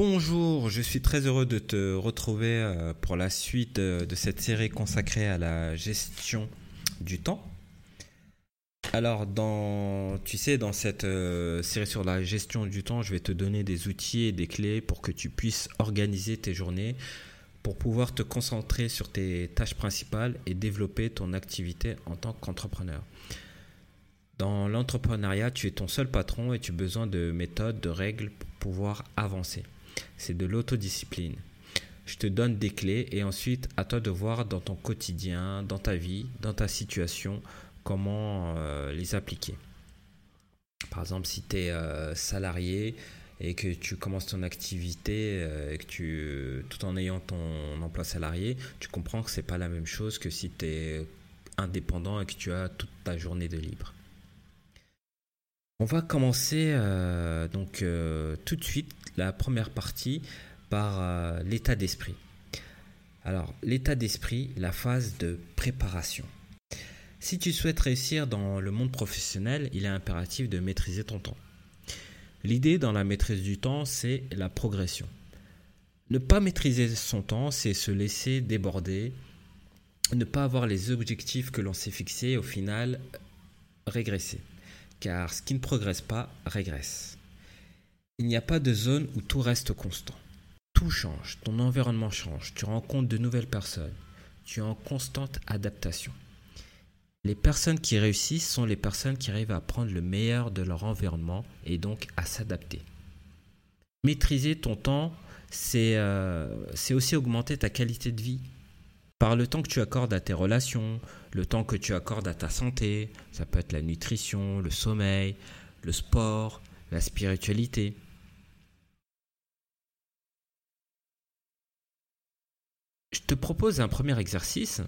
Bonjour, je suis très heureux de te retrouver euh, pour la suite de cette série consacrée à la gestion du temps. Alors, dans, tu sais, dans cette euh, série sur la gestion du temps, je vais te donner des outils et des clés pour que tu puisses organiser tes journées, pour pouvoir te concentrer sur tes tâches principales et développer ton activité en tant qu'entrepreneur. Dans l'entrepreneuriat, tu es ton seul patron et tu as besoin de méthodes, de règles pour pouvoir avancer. C'est de l'autodiscipline. Je te donne des clés et ensuite à toi de voir dans ton quotidien, dans ta vie, dans ta situation, comment euh, les appliquer. Par exemple, si tu es euh, salarié et que tu commences ton activité euh, et que tu, tout en ayant ton emploi salarié, tu comprends que c'est pas la même chose que si tu es indépendant et que tu as toute ta journée de libre. On va commencer donc tout de suite la première partie par l'état d'esprit. Alors, l'état d'esprit, la phase de préparation. Si tu souhaites réussir dans le monde professionnel, il est impératif de maîtriser ton temps. L'idée dans la maîtrise du temps, c'est la progression. Ne pas maîtriser son temps, c'est se laisser déborder, ne pas avoir les objectifs que l'on s'est fixés, au final, régresser. Car ce qui ne progresse pas régresse. Il n'y a pas de zone où tout reste constant. Tout change, ton environnement change, tu rencontres de nouvelles personnes, tu es en constante adaptation. Les personnes qui réussissent sont les personnes qui arrivent à prendre le meilleur de leur environnement et donc à s'adapter. Maîtriser ton temps, euh, c'est aussi augmenter ta qualité de vie. Par le temps que tu accordes à tes relations, le temps que tu accordes à ta santé, ça peut être la nutrition, le sommeil, le sport, la spiritualité. Je te propose un premier exercice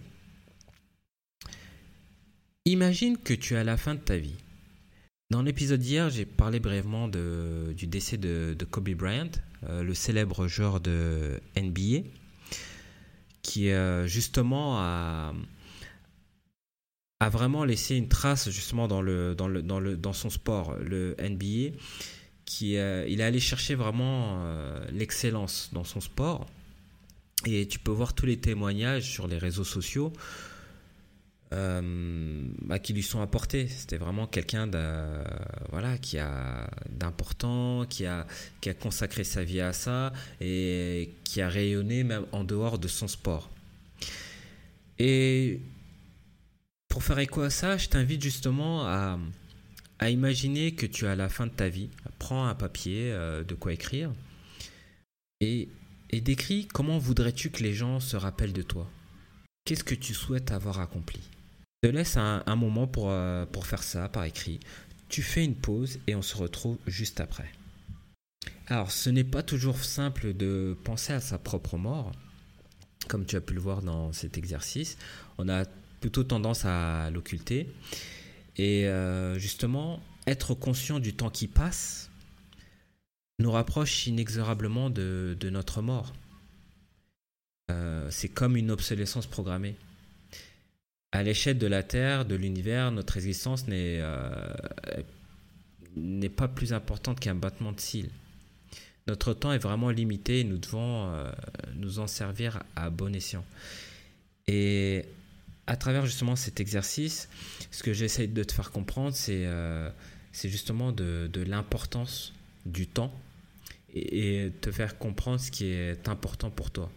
Imagine que tu es à la fin de ta vie. Dans l'épisode d'hier, j'ai parlé brièvement du décès de, Kobe Bryant, euh, le célèbre joueur de NBA, qui euh, justement a, vraiment laissé une trace justement dans, son sport, le NBA. Qui, euh, il est allé chercher vraiment l'excellence dans son sport. Et tu peux voir tous les témoignages sur les réseaux sociaux euh, bah, qui lui sont apportés. C'était vraiment quelqu'un d'important, qui a, consacré sa vie à ça et qui a rayonné même en dehors de son sport. Et pour faire écho à ça, je t'invite justement à, imaginer que tu à la fin de ta vie. Prends un papier, euh, de quoi écrire, et, et décris comment voudrais-tu que les gens se rappellent de toi. Qu'est-ce que tu souhaites avoir accompli? Te laisse un, moment pour, euh, pour faire ça par écrit. Tu fais une pause et on se retrouve juste après. Alors, ce n'est pas toujours simple de penser à sa propre mort, comme tu as pu le voir dans cet exercice. On a plutôt tendance à l'occulter. Et euh, justement, être conscient du temps qui passe nous rapproche inexorablement de, notre mort. Euh, c'est comme une obsolescence programmée à l'échelle de la Terre, de l'univers, notre existence euh, n'est pas plus importante qu'un battement de cils. Notre temps est vraiment limité et nous devons euh, nous en servir à bon escient. Et à travers justement cet exercice, ce que j'essaie de te faire comprendre, c'est justement de l'importance du temps et, te faire comprendre ce qui est important pour toi,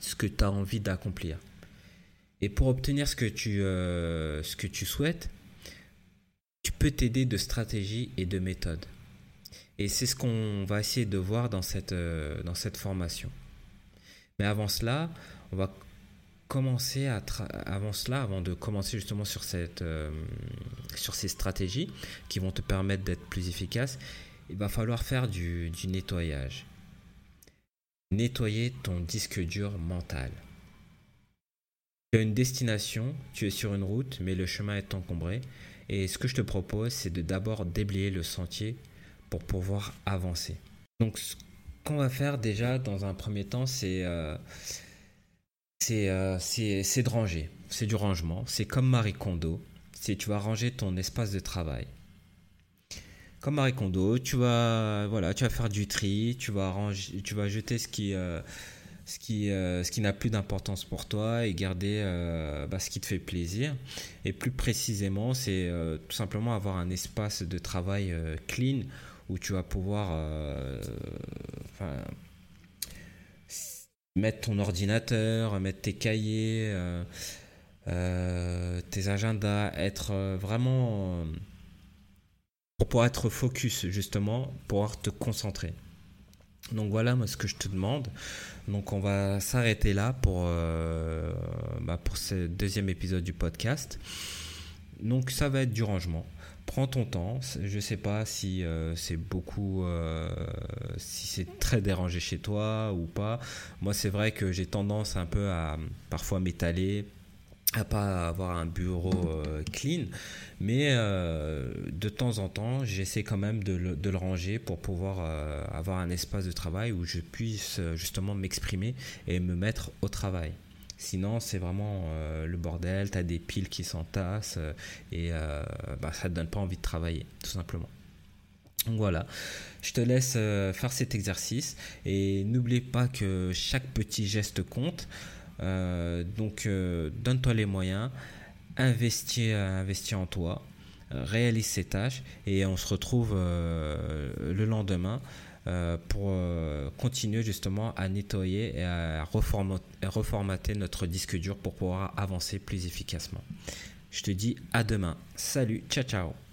ce que tu as envie d'accomplir. Et pour obtenir ce que tu, euh, ce que tu souhaites, tu peux t'aider de stratégies et de méthodes. Et c'est ce qu'on va essayer de voir dans cette, euh, dans cette formation. Mais avant cela, on va commencer à avant cela, avant de commencer justement sur, cette, euh, sur ces stratégies qui vont te permettre d'être plus efficace, il va falloir faire du, nettoyage. Nettoyer ton disque dur mental. Tu as une destination, tu es sur une route, mais le chemin est encombré. Et ce que je te propose, c'est de d'abord déblayer le sentier pour pouvoir avancer. Donc, ce qu'on va faire déjà dans un premier temps, c'est euh, euh, de ranger. C'est du rangement. C'est comme Marie Kondo. C'est tu vas ranger ton espace de travail. Comme Marie Kondo, tu vas, voilà, tu vas faire du tri, tu vas, ranger, tu vas jeter ce qui, euh, euh, ce qui n'a plus d'importance pour toi et garder euh, bah, ce qui te fait plaisir. Et plus précisément, c'est tout simplement avoir un espace de travail clean où tu vas pouvoir mettre ton ordinateur, mettre tes cahiers, tes agendas, être vraiment pouvoir être focus justement, pour pouvoir te concentrer. Donc voilà moi ce que je te demande. Donc on va s'arrêter là pour, euh, bah, pour ce deuxième épisode du podcast. Donc ça va être du rangement. Prends ton temps. Je sais pas si euh, c'est beaucoup, euh, si c'est très dérangé chez toi ou pas. Moi c'est vrai que j'ai tendance un peu à parfois m'étaler, à pas avoir un bureau euh, clean, mais euh, de temps en temps, j'essaie quand même de le, ranger pour pouvoir euh, avoir un espace de travail où je puisse justement m'exprimer et me mettre au travail. Sinon, c'est vraiment le bordel, tu as des piles qui s'entassent et bah, ça ne te donne pas envie de travailler, tout simplement. Donc voilà, je te laisse faire cet exercice et n'oublie pas que chaque petit geste compte. Euh, donc, euh, donne-toi les moyens, investis, investis en toi, réalise ces tâches et on se retrouve euh, le lendemain pour continuer justement à nettoyer et à reformater notre disque dur pour pouvoir avancer plus efficacement. Je te dis à demain. Salut, ciao ciao.